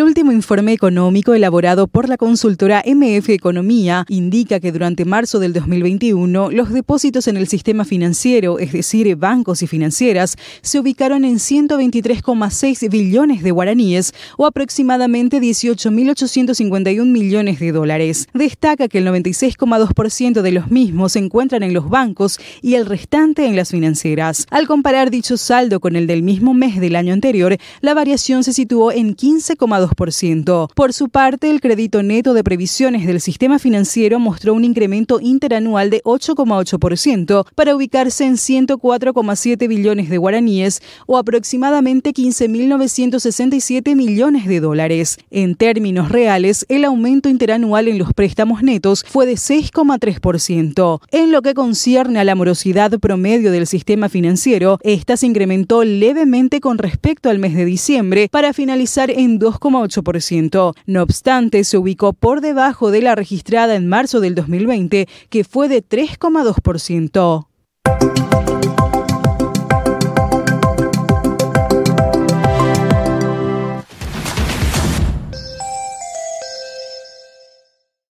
último informe económico elaborado por la consultora MF Economía indica que durante marzo del 2021 los depósitos en el sistema financiero, es decir, bancos y financieras, se ubicaron en 123,6 billones de guaraníes o aproximadamente 18.851 millones de dólares. Destaca que el 96,2% de los mismos se encuentran en los bancos y el restante en las financieras. Al comparar dicho saldo con el del mismo mes del año anterior, la variación se situó en 15,2%. Por su parte, el crédito neto de previsiones del sistema financiero mostró un incremento interanual de 8,8% para ubicarse en 104,7 billones de guaraníes o aproximadamente 15.967 millones de dólares. En términos reales, el aumento interanual en los préstamos netos fue de 6,3%. En lo que concierne a la morosidad promedio del sistema financiero, esta se incrementó levemente con respecto al mes de diciembre para finalizar en 2,8%. No obstante, se ubicó por debajo de la registrada en marzo del 2020, que fue de 3,2%.